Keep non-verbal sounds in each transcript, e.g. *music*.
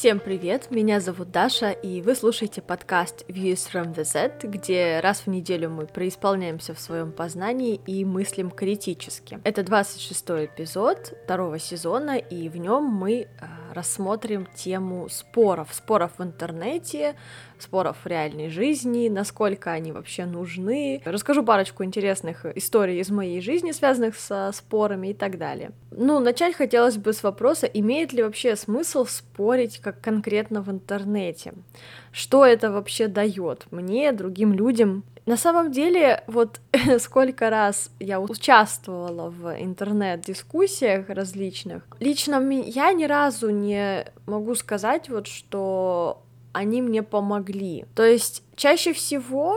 Всем привет, меня зовут Даша, и вы слушаете подкаст Views from the Z, где раз в неделю мы преисполняемся в своем познании и мыслим критически. Это 26 эпизод второго сезона, и в нем мы э, рассмотрим тему споров, споров в интернете, споров в реальной жизни, насколько они вообще нужны. Расскажу парочку интересных историй из моей жизни, связанных со спорами и так далее. Ну, начать хотелось бы с вопроса, имеет ли вообще смысл спорить как конкретно в интернете? Что это вообще дает мне, другим людям? На самом деле, вот *laughs* сколько раз я участвовала в интернет-дискуссиях различных, лично я ни разу не могу сказать вот, что они мне помогли. То есть чаще всего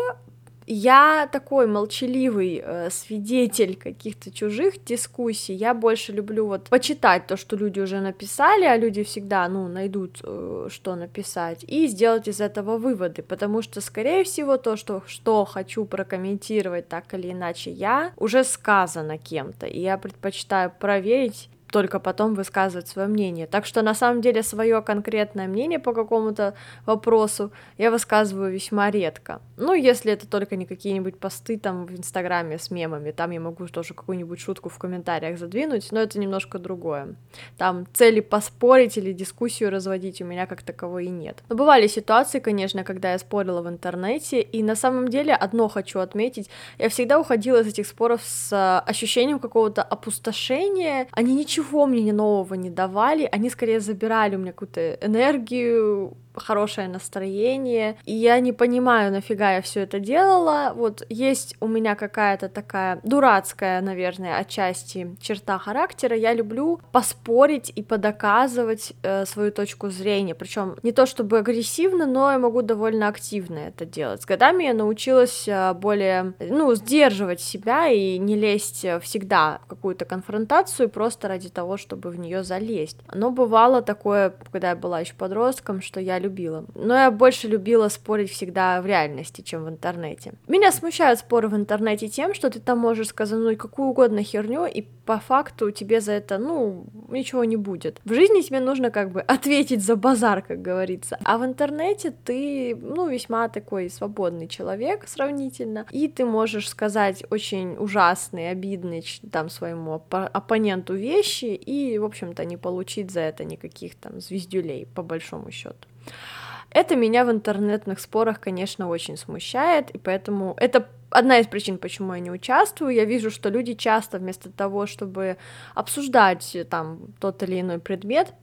я такой молчаливый э, свидетель каких-то чужих дискуссий. Я больше люблю вот почитать то, что люди уже написали, а люди всегда, ну, найдут, э, что написать, и сделать из этого выводы, потому что, скорее всего, то, что, что хочу прокомментировать так или иначе я, уже сказано кем-то, и я предпочитаю проверить только потом высказывать свое мнение. Так что на самом деле свое конкретное мнение по какому-то вопросу я высказываю весьма редко. Ну, если это только не какие-нибудь посты там в Инстаграме с мемами, там я могу тоже какую-нибудь шутку в комментариях задвинуть, но это немножко другое. Там цели поспорить или дискуссию разводить у меня как таковой и нет. Но бывали ситуации, конечно, когда я спорила в интернете, и на самом деле одно хочу отметить, я всегда уходила из этих споров с ощущением какого-то опустошения, они ничего ничего мне нового не давали, они скорее забирали у меня какую-то энергию, хорошее настроение, и я не понимаю, нафига я все это делала. Вот есть у меня какая-то такая дурацкая, наверное, отчасти черта характера. Я люблю поспорить и подоказывать э, свою точку зрения, причем не то чтобы агрессивно, но я могу довольно активно это делать. С годами я научилась э, более, ну, сдерживать себя и не лезть всегда в какую-то конфронтацию просто ради того, чтобы в нее залезть. Но бывало такое, когда я была еще подростком, что я любила. Но я больше любила спорить всегда в реальности, чем в интернете. Меня смущают споры в интернете тем, что ты там можешь сказать ну какую угодно херню, и по факту тебе за это, ну, ничего не будет. В жизни тебе нужно как бы ответить за базар, как говорится. А в интернете ты, ну, весьма такой свободный человек сравнительно, и ты можешь сказать очень ужасные, обидные там своему оп- оппоненту вещи и, в общем-то, не получить за это никаких там звездюлей, по большому счету. Это меня в интернетных спорах, конечно, очень смущает, и поэтому это одна из причин, почему я не участвую. Я вижу, что люди часто вместо того, чтобы обсуждать там тот или иной предмет,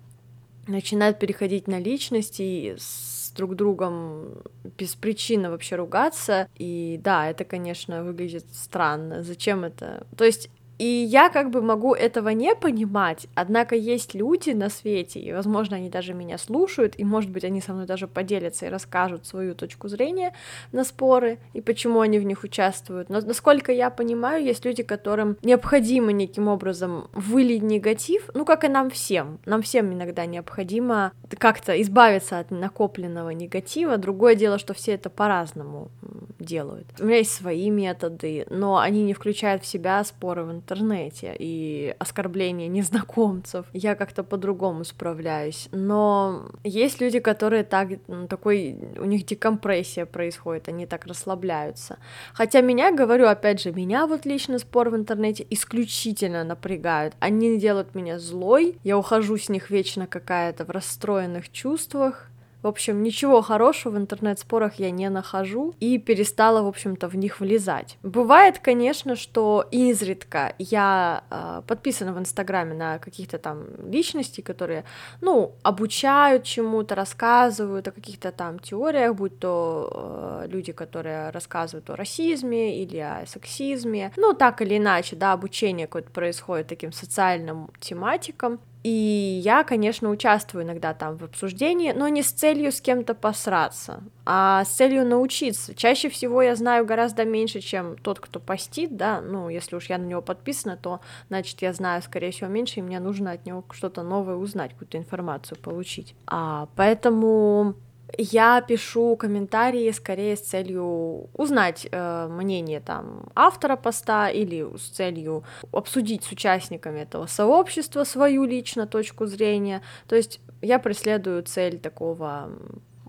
начинают переходить на личности и с друг другом без причины вообще ругаться. И да, это, конечно, выглядит странно. Зачем это? То есть и я как бы могу этого не понимать, однако есть люди на свете, и, возможно, они даже меня слушают, и, может быть, они со мной даже поделятся и расскажут свою точку зрения на споры и почему они в них участвуют. Но, насколько я понимаю, есть люди, которым необходимо неким образом вылить негатив, ну, как и нам всем. Нам всем иногда необходимо как-то избавиться от накопленного негатива. Другое дело, что все это по-разному делают. У меня есть свои методы, но они не включают в себя споры в интернете интернете и оскорбления незнакомцев. Я как-то по-другому справляюсь. Но есть люди, которые так, такой, у них декомпрессия происходит, они так расслабляются. Хотя меня, говорю, опять же, меня вот лично спор в интернете исключительно напрягают. Они делают меня злой, я ухожу с них вечно какая-то в расстроенных чувствах, в общем, ничего хорошего в интернет-спорах я не нахожу и перестала, в общем-то, в них влезать. Бывает, конечно, что изредка я э, подписана в Инстаграме на каких-то там личностей, которые, ну, обучают чему-то, рассказывают о каких-то там теориях, будь то э, люди, которые рассказывают о расизме или о сексизме, ну, так или иначе, да, обучение какое-то происходит таким социальным тематикам, и я, конечно, участвую иногда там в обсуждении, но не с целью с кем-то посраться, а с целью научиться. Чаще всего я знаю гораздо меньше, чем тот, кто постит, да, ну, если уж я на него подписана, то, значит, я знаю, скорее всего, меньше, и мне нужно от него что-то новое узнать, какую-то информацию получить. А, поэтому я пишу комментарии скорее с целью узнать э, мнение там автора поста или с целью обсудить с участниками этого сообщества свою лично точку зрения. То есть я преследую цель такого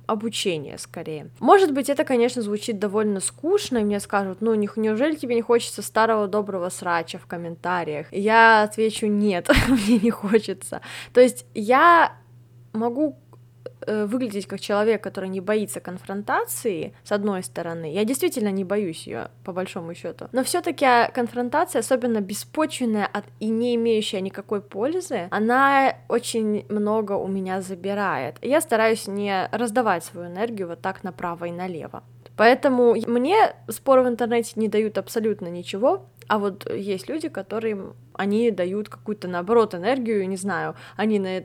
обучения скорее. Может быть, это, конечно, звучит довольно скучно, и мне скажут, ну, неужели тебе не хочется старого доброго срача в комментариях? я отвечу, нет, *laughs* мне не хочется. То есть я могу выглядеть как человек, который не боится конфронтации, с одной стороны. Я действительно не боюсь ее, по большому счету. Но все-таки конфронтация, особенно беспочвенная от, и не имеющая никакой пользы, она очень много у меня забирает. Я стараюсь не раздавать свою энергию вот так направо и налево. Поэтому мне споры в интернете не дают абсолютно ничего, а вот есть люди, которым они дают какую-то, наоборот, энергию, не знаю, они на,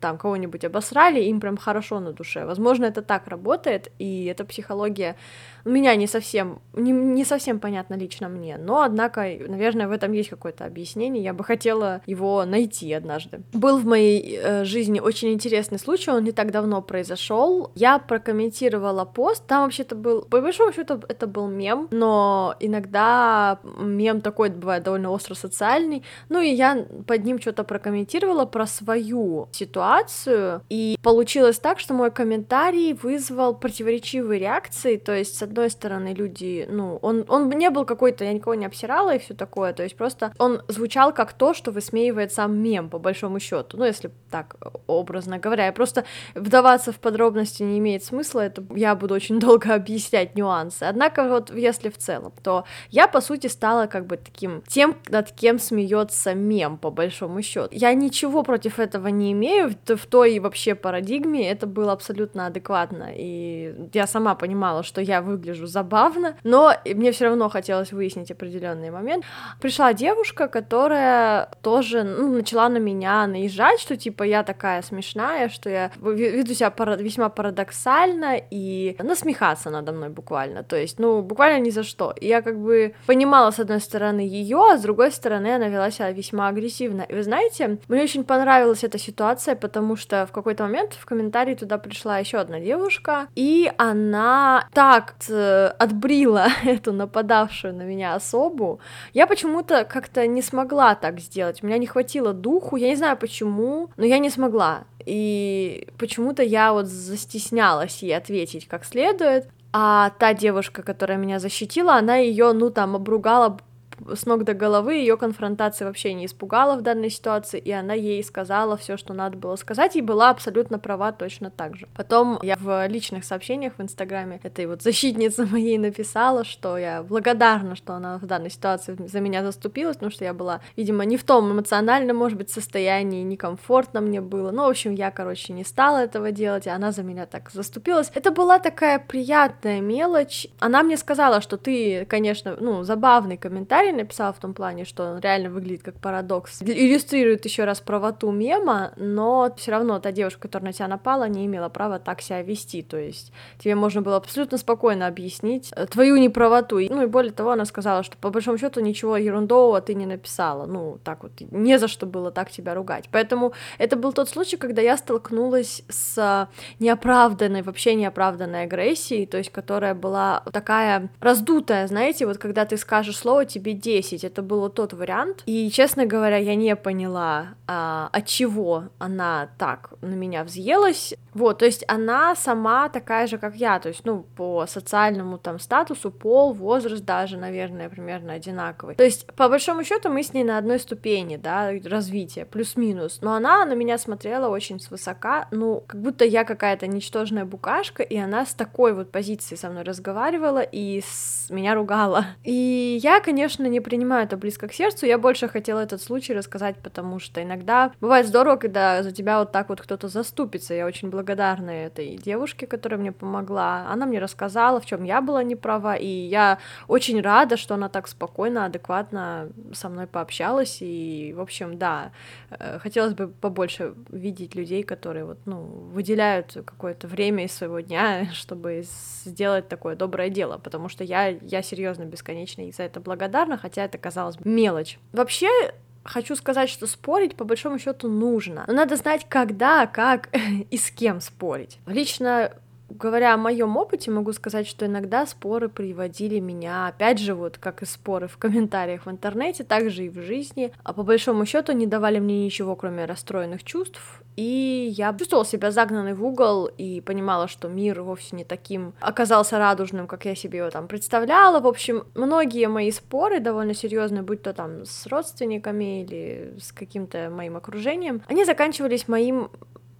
там кого-нибудь обосрали, им прям хорошо на душе. Возможно, это так работает, и эта психология меня не совсем, не, не совсем понятна лично мне, но, однако, наверное, в этом есть какое-то объяснение, я бы хотела его найти однажды. Был в моей э, жизни очень интересный случай, он не так давно произошел. Я прокомментировала пост, там вообще-то был, по большому счету, это был мем, но иногда мем такой бывает довольно остро социальный. Ну и я под ним что-то прокомментировала про свою ситуацию, и получилось так, что мой комментарий вызвал противоречивые реакции, то есть, с одной стороны, люди, ну, он, он не был какой-то, я никого не обсирала и все такое, то есть просто он звучал как то, что высмеивает сам мем, по большому счету, ну, если так образно говоря, я просто вдаваться в подробности не имеет смысла, это я буду очень *laughs* долго объяснять нюансы, однако вот если в целом, то я, по сути, стала как бы таким тем, над кем смеется мем, по большому счету. Я ничего против этого не имею, в, той вообще парадигме это было абсолютно адекватно, и я сама понимала, что я выгляжу забавно, но мне все равно хотелось выяснить определенный момент. Пришла девушка, которая тоже ну, начала на меня наезжать, что типа я такая смешная, что я веду себя пара- весьма парадоксально и насмехаться надо мной буквально, то есть, ну, буквально ни за что. И я как бы понимала, с одной стороны, ее, а с другой стороны, она вела себя весьма агрессивно. И вы знаете, мне очень понравилась эта ситуация, потому что в какой-то момент в комментарии туда пришла еще одна девушка, и она так э, отбрила *laughs* эту нападавшую на меня особу. Я почему-то как-то не смогла так сделать. У меня не хватило духу, я не знаю почему, но я не смогла. И почему-то я вот застеснялась ей ответить как следует. А та девушка, которая меня защитила, она ее, ну, там, обругала с ног до головы, ее конфронтация вообще не испугала в данной ситуации, и она ей сказала все, что надо было сказать, и была абсолютно права точно так же. Потом я в личных сообщениях в Инстаграме этой вот защитнице *laughs* моей написала, что я благодарна, что она в данной ситуации за меня заступилась, потому что я была, видимо, не в том эмоциональном, может быть, состоянии, некомфортно мне было. Ну, в общем, я, короче, не стала этого делать, и она за меня так заступилась. Это была такая приятная мелочь. Она мне сказала, что ты, конечно, ну, забавный комментарий, комментарий написала в том плане, что он реально выглядит как парадокс. Иллюстрирует еще раз правоту мема, но все равно та девушка, которая на тебя напала, не имела права так себя вести. То есть тебе можно было абсолютно спокойно объяснить э, твою неправоту. Ну и более того, она сказала, что по большому счету ничего ерундового ты не написала. Ну, так вот, не за что было так тебя ругать. Поэтому это был тот случай, когда я столкнулась с неоправданной, вообще неоправданной агрессией, то есть которая была такая раздутая, знаете, вот когда ты скажешь слово, тебе 10. Это был тот вариант. И, честно говоря, я не поняла, а, от чего она так на меня взъелась. Вот, то есть она сама такая же, как я, то есть, ну, по социальному там статусу, пол, возраст даже, наверное, примерно одинаковый. То есть, по большому счету, мы с ней на одной ступени, да, развития, плюс-минус. Но она на меня смотрела очень свысока, ну, как будто я какая-то ничтожная букашка, и она с такой вот позиции со мной разговаривала и с меня ругала. И я, конечно, не принимаю это близко к сердцу, я больше хотела этот случай рассказать, потому что иногда бывает здорово, когда за тебя вот так вот кто-то заступится. Я очень благодарна этой девушке, которая мне помогла. Она мне рассказала, в чем я была не права, и я очень рада, что она так спокойно, адекватно со мной пообщалась. И, в общем, да, э, хотелось бы побольше видеть людей, которые вот, ну, выделяют какое-то время из своего дня, *laughs* чтобы сделать такое доброе дело, потому что я, я серьезно бесконечно и за это благодарна, хотя это казалось бы мелочь. Вообще, хочу сказать, что спорить по большому счету нужно. Но надо знать, когда, как *laughs* и с кем спорить. Лично говоря о моем опыте, могу сказать, что иногда споры приводили меня, опять же, вот как и споры в комментариях в интернете, так же и в жизни, а по большому счету не давали мне ничего, кроме расстроенных чувств, и я чувствовала себя загнанной в угол и понимала, что мир вовсе не таким оказался радужным, как я себе его там представляла. В общем, многие мои споры довольно серьезные, будь то там с родственниками или с каким-то моим окружением, они заканчивались моим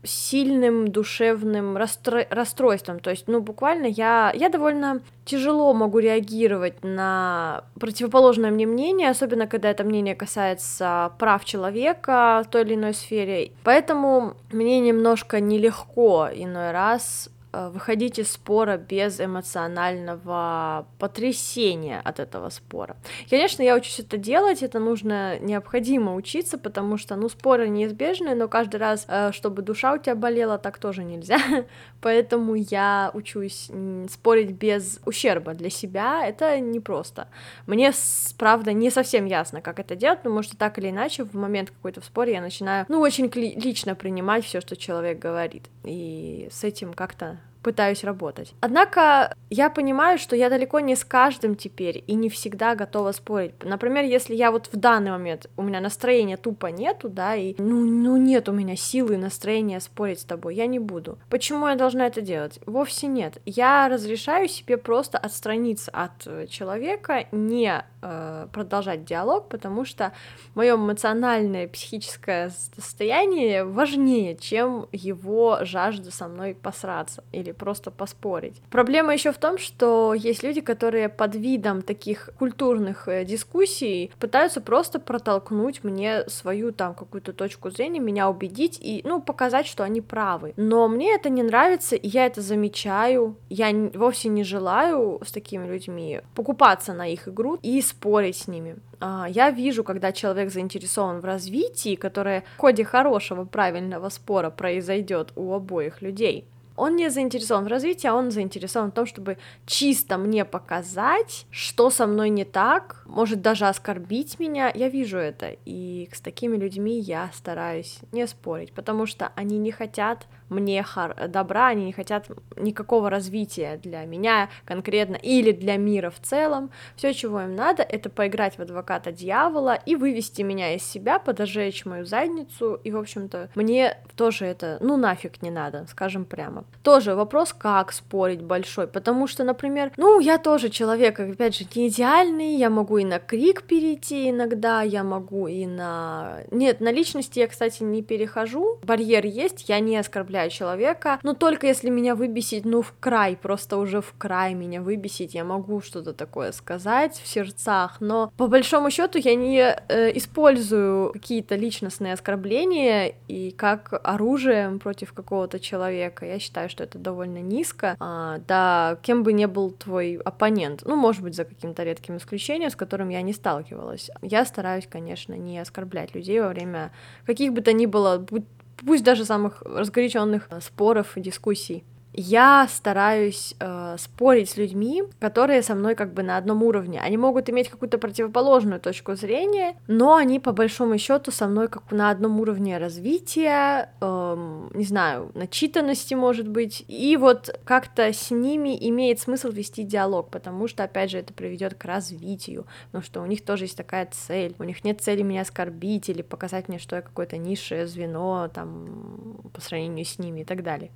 сильным душевным расстрой... расстройством. То есть, ну, буквально я, я довольно тяжело могу реагировать на противоположное мне мнение, особенно когда это мнение касается прав человека в той или иной сфере. Поэтому мне немножко нелегко иной раз выходить из спора без эмоционального потрясения от этого спора. Конечно, я учусь это делать, это нужно, необходимо учиться, потому что, ну, споры неизбежны, но каждый раз, э, чтобы душа у тебя болела, так тоже нельзя, *laughs* поэтому я учусь спорить без ущерба для себя, это непросто. Мне, правда, не совсем ясно, как это делать, потому что так или иначе в момент какой-то в споре я начинаю, ну, очень лично принимать все, что человек говорит, и с этим как-то пытаюсь работать. Однако я понимаю, что я далеко не с каждым теперь и не всегда готова спорить. Например, если я вот в данный момент, у меня настроения тупо нету, да, и ну, ну нет у меня силы и настроения спорить с тобой, я не буду. Почему я должна это делать? Вовсе нет. Я разрешаю себе просто отстраниться от э, человека, не э, продолжать диалог, потому что мое эмоциональное, психическое состояние важнее, чем его жажда со мной посраться или просто поспорить. Проблема еще в том, что есть люди, которые под видом таких культурных э, дискуссий пытаются просто протолкнуть мне свою там какую-то точку зрения, меня убедить и, ну, показать, что они правы. Но мне это не нравится, и я это замечаю. Я вовсе не желаю с такими людьми покупаться на их игру и спорить с ними. А, я вижу, когда человек заинтересован в развитии, которое в ходе хорошего, правильного спора произойдет у обоих людей он не заинтересован в развитии, а он заинтересован в том, чтобы чисто мне показать, что со мной не так, может даже оскорбить меня. Я вижу это, и с такими людьми я стараюсь не спорить, потому что они не хотят мне добра, они не хотят никакого развития для меня конкретно или для мира в целом. Все, чего им надо, это поиграть в адвоката дьявола и вывести меня из себя, подожечь мою задницу, и, в общем-то, мне тоже это, ну, нафиг не надо, скажем прямо. Тоже вопрос, как спорить большой, потому что, например, ну, я тоже человек, опять же, не идеальный, я могу и на крик перейти иногда, я могу и на... Нет, на личности я, кстати, не перехожу, барьер есть, я не оскорбляю оскорбляю человека, но только если меня выбесить, ну, в край, просто уже в край меня выбесить, я могу что-то такое сказать в сердцах, но по большому счету я не э, использую какие-то личностные оскорбления и как оружие против какого-то человека. Я считаю, что это довольно низко. А, да, кем бы ни был твой оппонент, ну, может быть, за каким-то редким исключением, с которым я не сталкивалась. Я стараюсь, конечно, не оскорблять людей во время каких бы то ни было, будь пусть даже самых разгоряченных э, споров и дискуссий я стараюсь э, спорить с людьми, которые со мной как бы на одном уровне. Они могут иметь какую-то противоположную точку зрения, но они по большому счету со мной как на одном уровне развития, э, не знаю, начитанности, может быть. И вот как-то с ними имеет смысл вести диалог, потому что, опять же, это приведет к развитию, потому что у них тоже есть такая цель. У них нет цели меня оскорбить или показать мне, что я какое-то низшее звено там по сравнению с ними и так далее.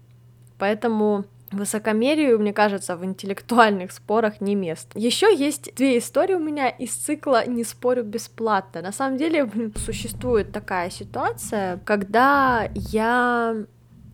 Поэтому Высокомерию, мне кажется, в интеллектуальных спорах не мест. Еще есть две истории у меня из цикла «Не спорю бесплатно». На самом деле существует такая ситуация, когда я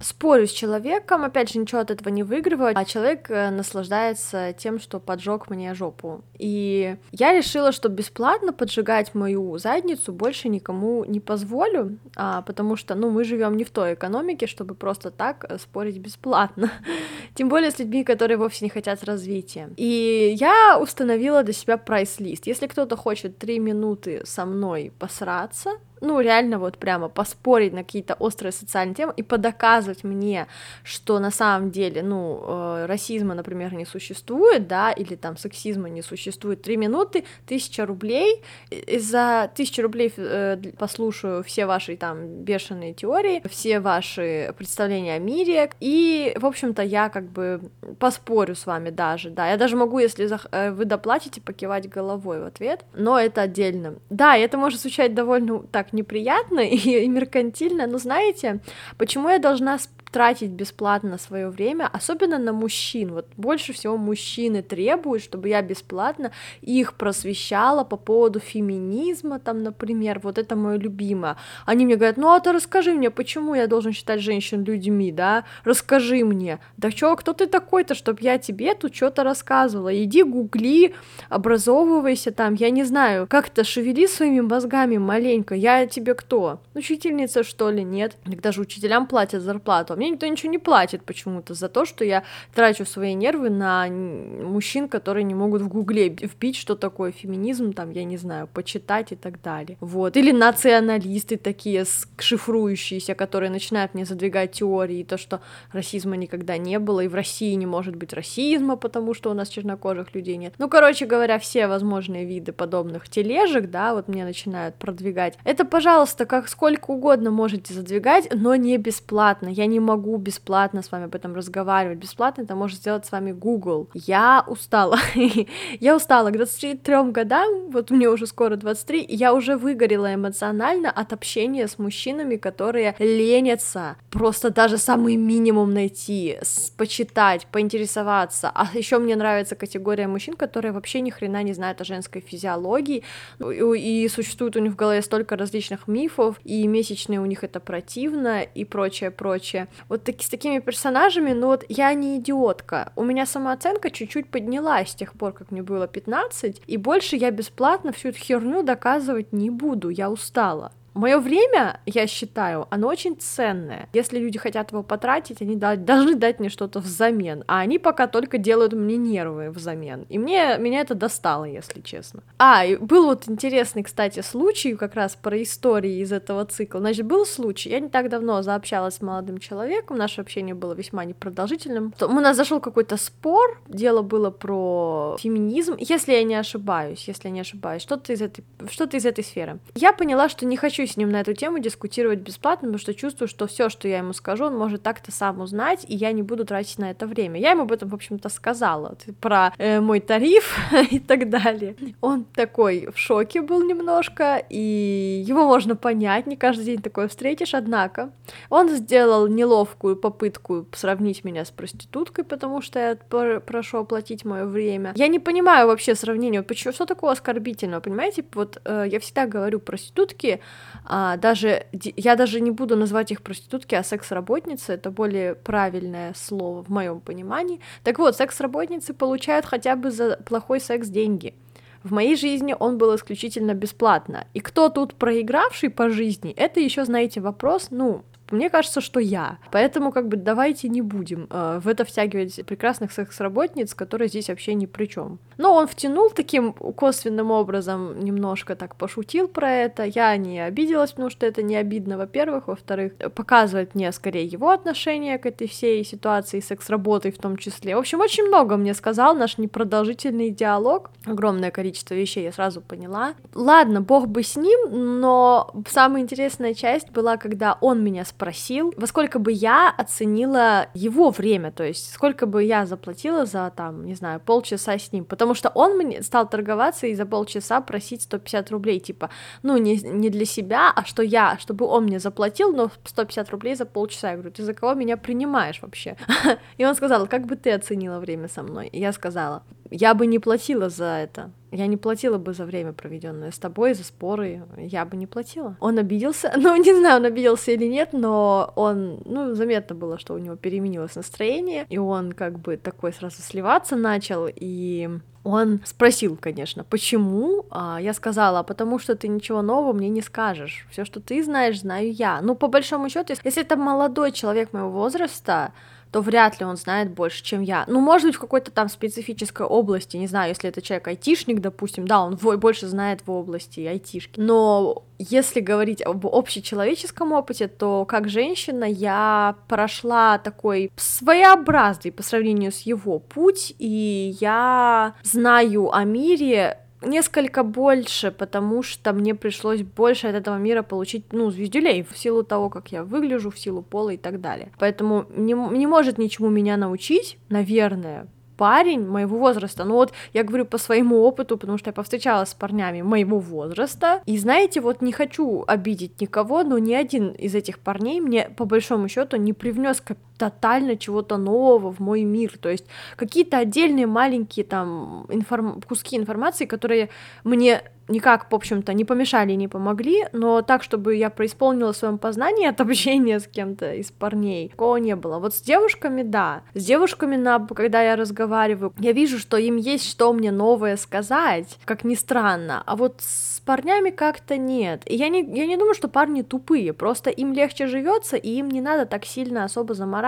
спорю с человеком, опять же, ничего от этого не выигрываю, а человек э, наслаждается тем, что поджег мне жопу. И я решила, что бесплатно поджигать мою задницу больше никому не позволю, а, потому что, ну, мы живем не в той экономике, чтобы просто так э, спорить бесплатно. *laughs* Тем более с людьми, которые вовсе не хотят развития. И я установила для себя прайс-лист. Если кто-то хочет три минуты со мной посраться, ну, реально вот прямо поспорить на какие-то острые социальные темы и подоказывать мне, что на самом деле, ну, э, расизма, например, не существует, да, или там сексизма не существует, три минуты, тысяча рублей, и за тысячу рублей э, послушаю все ваши там бешеные теории, все ваши представления о мире, и, в общем-то, я как бы поспорю с вами даже, да, я даже могу, если э, вы доплатите, покивать головой в ответ, но это отдельно. Да, это может звучать довольно так неприятно и, *laughs* и меркантильно, но знаете, почему я должна тратить бесплатно свое время, особенно на мужчин. Вот больше всего мужчины требуют, чтобы я бесплатно их просвещала по поводу феминизма, там, например, вот это мое любимое. Они мне говорят, ну а ты расскажи мне, почему я должен считать женщин людьми, да? Расскажи мне. Да чё, кто ты такой-то, чтобы я тебе тут что-то рассказывала? Иди гугли, образовывайся там, я не знаю, как-то шевели своими мозгами маленько. Я тебе кто? Учительница, что ли? Нет. Тогда же учителям платят зарплату, а мне мне никто ничего не платит почему-то за то, что я трачу свои нервы на мужчин, которые не могут в гугле вбить, что такое феминизм, там, я не знаю, почитать и так далее. Вот. Или националисты такие, шифрующиеся, которые начинают мне задвигать теории, то, что расизма никогда не было, и в России не может быть расизма, потому что у нас чернокожих людей нет. Ну, короче говоря, все возможные виды подобных тележек, да, вот мне начинают продвигать. Это, пожалуйста, как сколько угодно можете задвигать, но не бесплатно. Я не могу бесплатно с вами об этом разговаривать. Бесплатно это может сделать с вами Google. Я устала. *laughs* я устала к 23 годам, вот мне уже скоро 23, и я уже выгорела эмоционально от общения с мужчинами, которые ленятся просто даже самый минимум найти, почитать, поинтересоваться. А еще мне нравится категория мужчин, которые вообще ни хрена не знают о женской физиологии, и существует у них в голове столько различных мифов, и месячные у них это противно, и прочее, прочее вот таки, с такими персонажами, но вот я не идиотка. У меня самооценка чуть-чуть поднялась с тех пор, как мне было 15, и больше я бесплатно всю эту херню доказывать не буду, я устала. Мое время, я считаю, оно очень ценное. Если люди хотят его потратить, они должны дать мне что-то взамен, а они пока только делают мне нервы взамен. И мне меня это достало, если честно. А, и был вот интересный, кстати, случай как раз про истории из этого цикла. Значит, был случай, я не так давно заобщалась с молодым человеком, наше общение было весьма непродолжительным. У нас зашел какой-то спор, дело было про феминизм, если я не ошибаюсь, если я не ошибаюсь, что-то из этой, что-то из этой сферы. Я поняла, что не хочу с ним на эту тему дискутировать бесплатно, потому что чувствую, что все, что я ему скажу, он может так-то сам узнать, и я не буду тратить на это время. Я ему об этом, в общем-то, сказала, про э, мой тариф *laughs* и так далее. Он такой в шоке был немножко, и его можно понять, не каждый день такое встретишь, однако он сделал неловкую попытку сравнить меня с проституткой, потому что я прошу оплатить мое время. Я не понимаю вообще сравнения, почему, что такого оскорбительного, понимаете? Вот э, я всегда говорю, проститутки а, даже я даже не буду назвать их проститутки, а секс-работницы, это более правильное слово в моем понимании. Так вот, секс-работницы получают хотя бы за плохой секс деньги. В моей жизни он был исключительно бесплатно. И кто тут проигравший по жизни, это еще, знаете, вопрос, ну, мне кажется, что я. Поэтому как бы давайте не будем э, в это втягивать прекрасных секс-работниц, которые здесь вообще ни при чем. Но он втянул таким косвенным образом, немножко так пошутил про это. Я не обиделась, потому что это не обидно, во-первых. Во-вторых, показывает мне скорее его отношение к этой всей ситуации секс-работой в том числе. В общем, очень много мне сказал наш непродолжительный диалог. Огромное количество вещей я сразу поняла. Ладно, бог бы с ним, но самая интересная часть была, когда он меня спросил, спросил, во сколько бы я оценила его время, то есть сколько бы я заплатила за, там, не знаю, полчаса с ним, потому что он мне стал торговаться и за полчаса просить 150 рублей, типа, ну, не, не для себя, а что я, чтобы он мне заплатил, но 150 рублей за полчаса. Я говорю, ты за кого меня принимаешь вообще? *laughs* И он сказал, как бы ты оценила время со мной? И я сказала, я бы не платила за это. Я не платила бы за время, проведенное с тобой, за споры. Я бы не платила. Он обиделся. *laughs* Ну, не знаю, он обиделся или нет, но он, ну, заметно было, что у него переменилось настроение, и он как бы такой сразу сливаться начал, и он спросил, конечно, почему? А я сказала, потому что ты ничего нового мне не скажешь. Все, что ты знаешь, знаю я. Ну, по большому счету, если это молодой человек моего возраста, то вряд ли он знает больше, чем я. Ну, может быть, в какой-то там специфической области, не знаю, если это человек айтишник, допустим, да, он больше знает в области айтишки. Но если говорить об общечеловеческом опыте, то как женщина я прошла такой своеобразный по сравнению с его путь, и я знаю о мире несколько больше, потому что мне пришлось больше от этого мира получить, ну, звездюлей, в силу того, как я выгляжу, в силу пола и так далее. Поэтому не, не может ничему меня научить, наверное, парень моего возраста. Ну вот я говорю по своему опыту, потому что я повстречалась с парнями моего возраста. И знаете, вот не хочу обидеть никого, но ни один из этих парней мне по большому счету не привнес тотально чего-то нового в мой мир. То есть какие-то отдельные маленькие там информ... куски информации, которые мне никак, в общем-то, не помешали, не помогли, но так, чтобы я преисполнила в своем познании от общения с кем-то из парней, такого не было. Вот с девушками, да. С девушками, на, когда я разговариваю, я вижу, что им есть что мне новое сказать, как ни странно, а вот с парнями как-то нет. И я не, я не думаю, что парни тупые, просто им легче живется, и им не надо так сильно особо заморачиваться.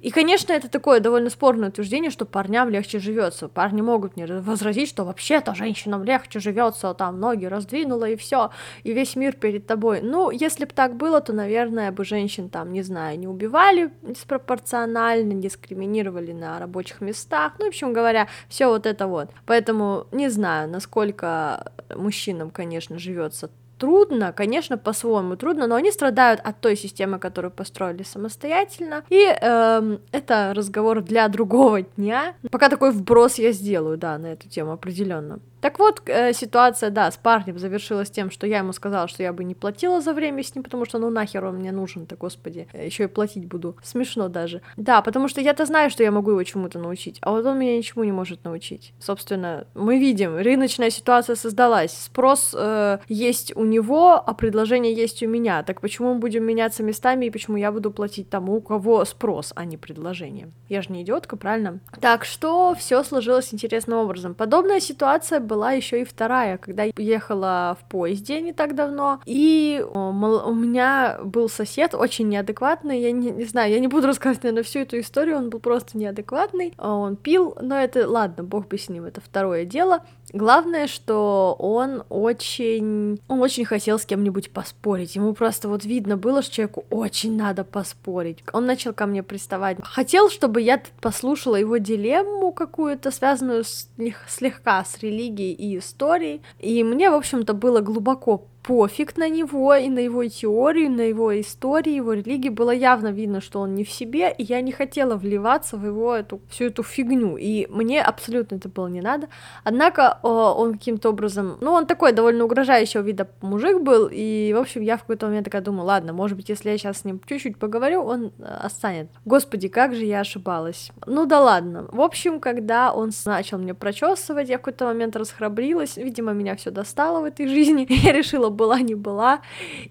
И, конечно, это такое довольно спорное утверждение, что парням легче живется. Парни могут мне возразить, что вообще-то женщинам легче живется там ноги раздвинула и все, и весь мир перед тобой. Ну, если бы так было, то, наверное, бы женщин там, не знаю, не убивали диспропорционально, дискриминировали на рабочих местах, ну, в общем говоря, все вот это вот. Поэтому не знаю, насколько мужчинам, конечно, живется трудно, конечно, по-своему трудно, но они страдают от той системы, которую построили самостоятельно. И эм, это разговор для другого дня. Пока такой вброс я сделаю, да, на эту тему определенно. Так вот, э, ситуация, да, с парнем завершилась тем, что я ему сказала, что я бы не платила за время с ним, потому что, ну нахер он мне нужен-то, господи, еще и платить буду. Смешно даже. Да, потому что я-то знаю, что я могу его чему-то научить, а вот он меня ничему не может научить. Собственно, мы видим, рыночная ситуация создалась, спрос э, есть у него, а предложение есть у меня. Так почему мы будем меняться местами и почему я буду платить тому, у кого спрос, а не предложение? Я же не идиотка, правильно? Так что все сложилось интересным образом. Подобная ситуация была была еще и вторая, когда я ехала в поезде не так давно, и у меня был сосед очень неадекватный, я не, не знаю, я не буду рассказывать, наверное, всю эту историю, он был просто неадекватный, он пил, но это, ладно, бог бы с ним, это второе дело. Главное, что он очень, он очень хотел с кем-нибудь поспорить, ему просто вот видно было, что человеку очень надо поспорить. Он начал ко мне приставать, хотел, чтобы я послушала его дилемму какую-то, связанную с, слегка с религией, и истории. И мне, в общем-то, было глубоко пофиг на него и на его теорию, на его истории, его религии. Было явно видно, что он не в себе, и я не хотела вливаться в его эту, всю эту фигню. И мне абсолютно это было не надо. Однако он каким-то образом, ну, он такой довольно угрожающего вида мужик был, и, в общем, я в какой-то момент такая думаю, ладно, может быть, если я сейчас с ним чуть-чуть поговорю, он э, останет. Господи, как же я ошибалась. Ну да ладно. В общем, когда он начал мне прочесывать, я в какой-то момент расхрабрилась, видимо, меня все достало в этой жизни, *laughs* я решила была, не была.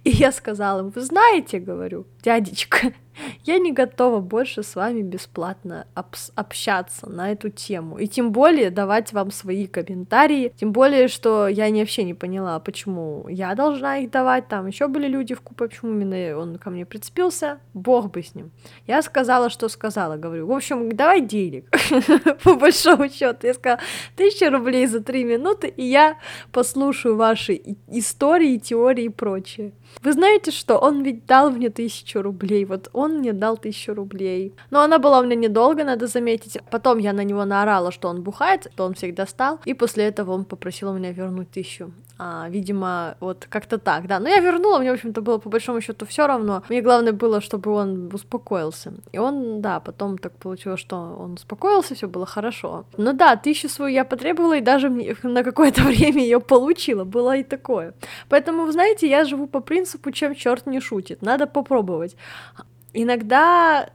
И я сказала, вы знаете, говорю, дядечка, я не готова больше с вами бесплатно общаться на эту тему. И тем более давать вам свои комментарии. Тем более, что я не, вообще не поняла, почему я должна их давать. Там еще были люди в купе, почему именно он ко мне прицепился. Бог бы с ним. Я сказала, что сказала. Говорю, в общем, давай денег. *laughs* По большому счету. Я сказала, тысяча рублей за три минуты, и я послушаю ваши истории, теории и прочее. Вы знаете что? Он ведь дал мне тысячу рублей. Вот он мне дал тысячу рублей. Но она была у меня недолго, надо заметить. Потом я на него наорала, что он бухает, что он всех достал. И после этого он попросил у меня вернуть тысячу. А, видимо, вот как-то так, да. Но я вернула, мне, в общем-то, было по большому счету все равно. Мне главное было, чтобы он успокоился. И он, да, потом так получилось, что он успокоился, все было хорошо. Ну да, тысячу свою я потребовала, и даже *laughs* на какое-то время ее получила. Было и такое. Поэтому, вы знаете, я живу по принципу, чем черт не шутит. Надо попробовать. Иногда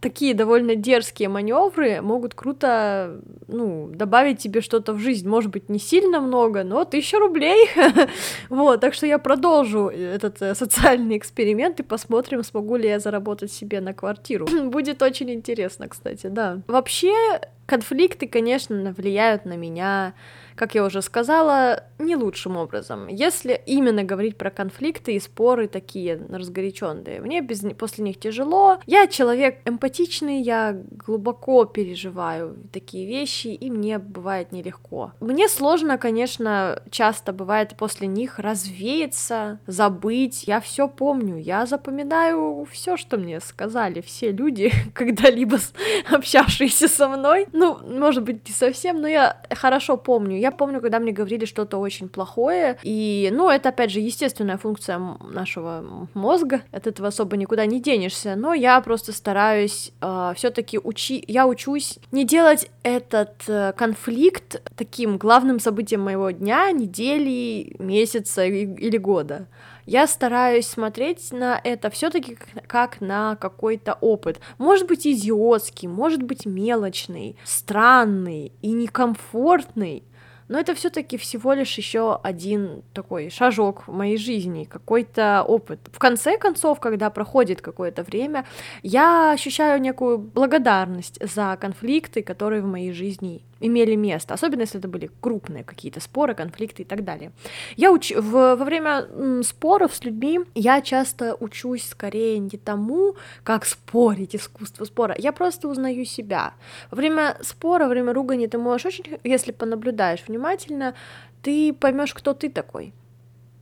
такие довольно дерзкие маневры могут круто, ну, добавить тебе что-то в жизнь. Может быть, не сильно много, но тысяча рублей. *laughs* вот, так что я продолжу этот э, социальный эксперимент и посмотрим, смогу ли я заработать себе на квартиру. *clears throat* Будет очень интересно, кстати, да. Вообще, Конфликты, конечно, влияют на меня как я уже сказала, не лучшим образом. Если именно говорить про конфликты и споры такие разгоряченные, мне без, после них тяжело. Я человек эмпатичный, я глубоко переживаю такие вещи, и мне бывает нелегко. Мне сложно, конечно, часто бывает после них развеяться, забыть. Я все помню, я запоминаю все, что мне сказали все люди, *laughs* когда-либо общавшиеся со мной. Ну, может быть, не совсем, но я хорошо помню. Я помню, когда мне говорили что-то очень плохое, и, ну, это, опять же, естественная функция нашего мозга, от этого особо никуда не денешься, но я просто стараюсь э, все таки учи... Я учусь не делать этот э, конфликт таким главным событием моего дня, недели, месяца или года я стараюсь смотреть на это все-таки как на какой-то опыт. Может быть идиотский, может быть мелочный, странный и некомфортный, но это все-таки всего лишь еще один такой шажок в моей жизни, какой-то опыт. В конце концов, когда проходит какое-то время, я ощущаю некую благодарность за конфликты, которые в моей жизни имели место, особенно если это были крупные какие-то споры, конфликты и так далее. Я уч... в... во время споров с людьми я часто учусь скорее не тому, как спорить, искусство спора, я просто узнаю себя. Во время спора, во время ругани ты можешь очень, если понаблюдаешь внимательно, ты поймешь, кто ты такой.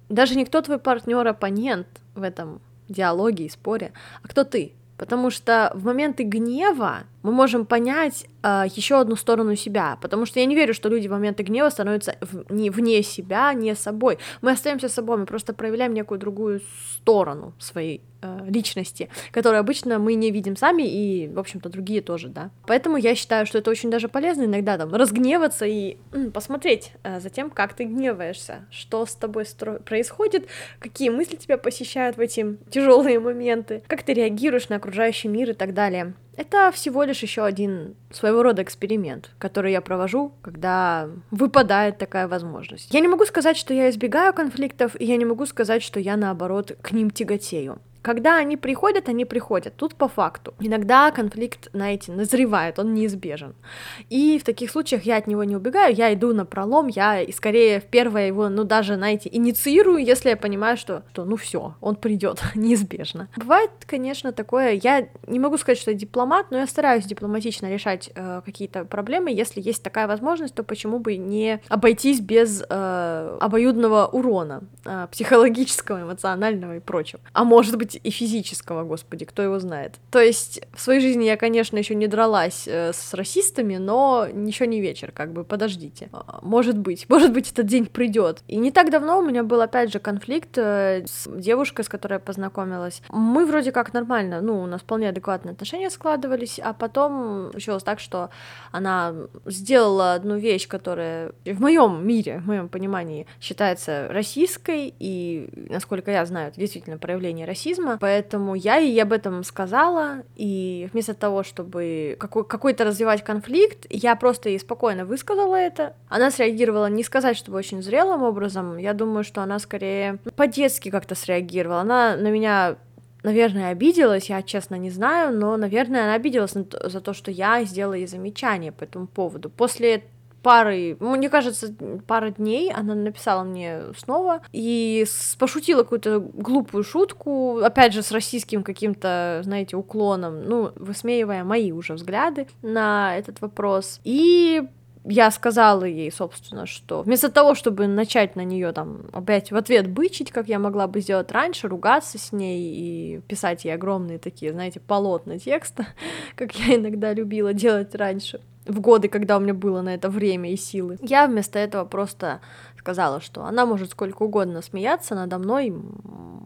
Даже не кто твой партнер, оппонент в этом диалоге и споре, а кто ты. Потому что в моменты гнева мы можем понять э, еще одну сторону себя, потому что я не верю, что люди в моменты гнева становятся в, не, вне себя, не собой. Мы остаемся собой, мы просто проявляем некую другую сторону своей э, личности, которую обычно мы не видим сами и, в общем-то, другие тоже, да. Поэтому я считаю, что это очень даже полезно иногда там разгневаться и м, посмотреть э, за тем, как ты гневаешься, что с тобой стро- происходит, какие мысли тебя посещают в эти тяжелые моменты, как ты реагируешь на окружающий мир и так далее. Это всего лишь еще один своего рода эксперимент, который я провожу, когда выпадает такая возможность. Я не могу сказать, что я избегаю конфликтов, и я не могу сказать, что я наоборот к ним тяготею. Когда они приходят, они приходят. Тут по факту. Иногда конфликт, знаете, назревает, он неизбежен. И в таких случаях я от него не убегаю, я иду на пролом, я и скорее в первое его, ну даже, знаете, инициирую, если я понимаю, что, что ну все, он придет *laughs* неизбежно. Бывает, конечно, такое, я не могу сказать, что я дипломат, но я стараюсь дипломатично решать э, какие-то проблемы. Если есть такая возможность, то почему бы не обойтись без э, обоюдного урона э, психологического, эмоционального и прочего. А может быть, и физического, господи, кто его знает. То есть в своей жизни я, конечно, еще не дралась э, с расистами, но ничего не вечер, как бы, подождите. А, может быть, *laughs* может быть, этот день придет. И не так давно у меня был, опять же, конфликт э, с девушкой, с которой я познакомилась. Мы вроде как нормально, ну, у нас вполне адекватные отношения складывались, а потом случилось так, что она сделала одну вещь, которая в моем мире, в моем понимании считается российской, и, насколько я знаю, это действительно проявление расизма, расизма, поэтому я ей об этом сказала, и вместо того, чтобы какой- какой-то развивать конфликт, я просто ей спокойно высказала это. Она среагировала не сказать, чтобы очень зрелым образом, я думаю, что она скорее по-детски как-то среагировала. Она на меня наверное, обиделась, я честно не знаю, но, наверное, она обиделась за то, что я сделала ей замечание по этому поводу. После пары, мне кажется, пара дней она написала мне снова и пошутила какую-то глупую шутку, опять же, с российским каким-то, знаете, уклоном, ну, высмеивая мои уже взгляды на этот вопрос. И я сказала ей, собственно, что вместо того, чтобы начать на нее там опять в ответ бычить, как я могла бы сделать раньше, ругаться с ней и писать ей огромные такие, знаете, полотна текста, *laughs* как я иногда любила делать раньше, в годы, когда у меня было на это время и силы. Я вместо этого просто сказала, что она может сколько угодно смеяться надо мной,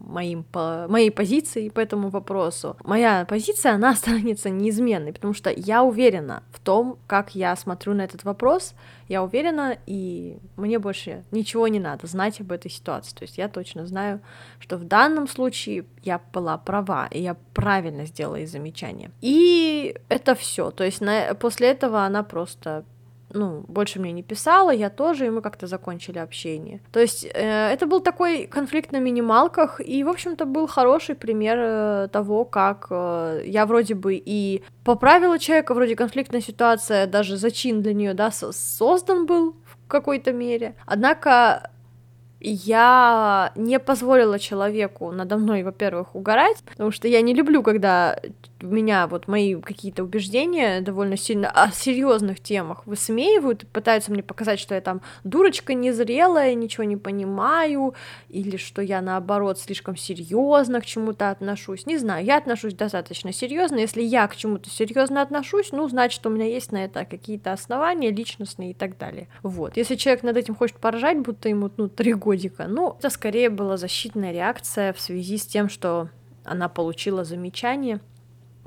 моим, по, моей позицией по этому вопросу. Моя позиция, она *laughs* останется неизменной, потому что я уверена в том, как я смотрю на этот вопрос, я уверена, и мне больше ничего не надо знать об этой ситуации. То есть я точно знаю, что в данном случае я была права, и я правильно сделала замечание. И это все. То есть на, после этого она просто ну, больше мне не писала, я тоже, и мы как-то закончили общение. То есть э, это был такой конфликт на минималках, и, в общем-то, был хороший пример э, того, как э, я вроде бы и поправила человека, вроде конфликтная ситуация, даже зачин для нее, да, создан был в какой-то мере. Однако я не позволила человеку надо мной, во-первых, угорать, потому что я не люблю, когда меня вот мои какие-то убеждения довольно сильно о серьезных темах высмеивают, пытаются мне показать, что я там дурочка незрелая, ничего не понимаю, или что я наоборот слишком серьезно к чему-то отношусь. Не знаю, я отношусь достаточно серьезно. Если я к чему-то серьезно отношусь, ну, значит, у меня есть на это какие-то основания личностные и так далее. Вот. Если человек над этим хочет поржать, будто ему, ну, три годика, ну, это скорее была защитная реакция в связи с тем, что она получила замечание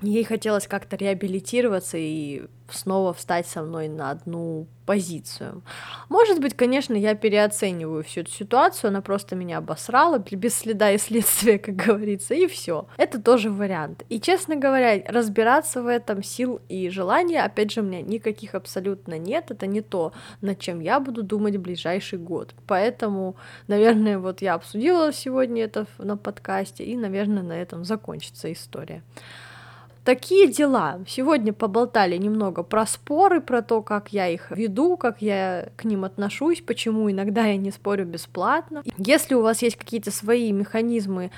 Ей хотелось как-то реабилитироваться и снова встать со мной на одну позицию. Может быть, конечно, я переоцениваю всю эту ситуацию, она просто меня обосрала, без следа и *laughs* следствия, как говорится, и все. Это тоже вариант. И, честно говоря, разбираться в этом сил и желания, опять же, у меня никаких абсолютно нет, это не то, над чем я буду думать в ближайший год. Поэтому, наверное, вот я обсудила сегодня это на подкасте, и, наверное, на этом закончится история. Такие дела. Сегодня поболтали немного про споры, про то, как я их веду, как я к ним отношусь, почему иногда я не спорю бесплатно. Если у вас есть какие-то свои механизмы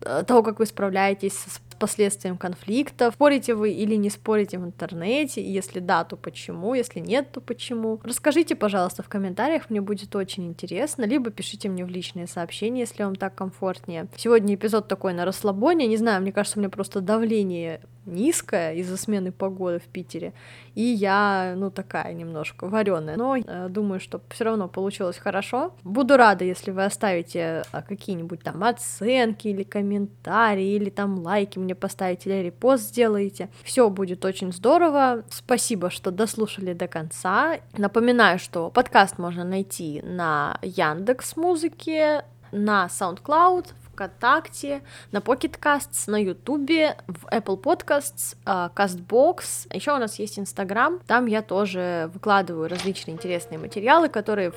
э, того, как вы справляетесь с последствиям конфликтов, спорите вы или не спорите в интернете, если да, то почему, если нет, то почему. Расскажите, пожалуйста, в комментариях, мне будет очень интересно, либо пишите мне в личные сообщения, если вам так комфортнее. Сегодня эпизод такой на расслабоне, не знаю, мне кажется, у меня просто давление низкое из-за смены погоды в Питере, и я, ну, такая немножко вареная, но э, думаю, что все равно получилось хорошо. Буду рада, если вы оставите э, какие-нибудь там оценки или комментарии, или там лайки мне поставите или репост сделаете. Все будет очень здорово. Спасибо, что дослушали до конца. Напоминаю, что подкаст можно найти на Яндекс Музыке, на SoundCloud, ВКонтакте, на Pocket Casts, на Ютубе, в Apple Podcasts, а, CastBox. Еще у нас есть Инстаграм, там я тоже выкладываю различные интересные материалы, которые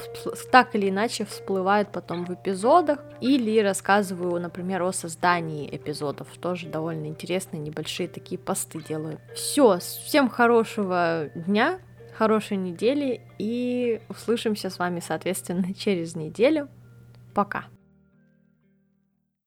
так или иначе всплывают потом в эпизодах, или рассказываю, например, о создании эпизодов, тоже довольно интересные небольшие такие посты делаю. Все, всем хорошего дня, хорошей недели и услышимся с вами, соответственно, *laughs* через неделю. Пока.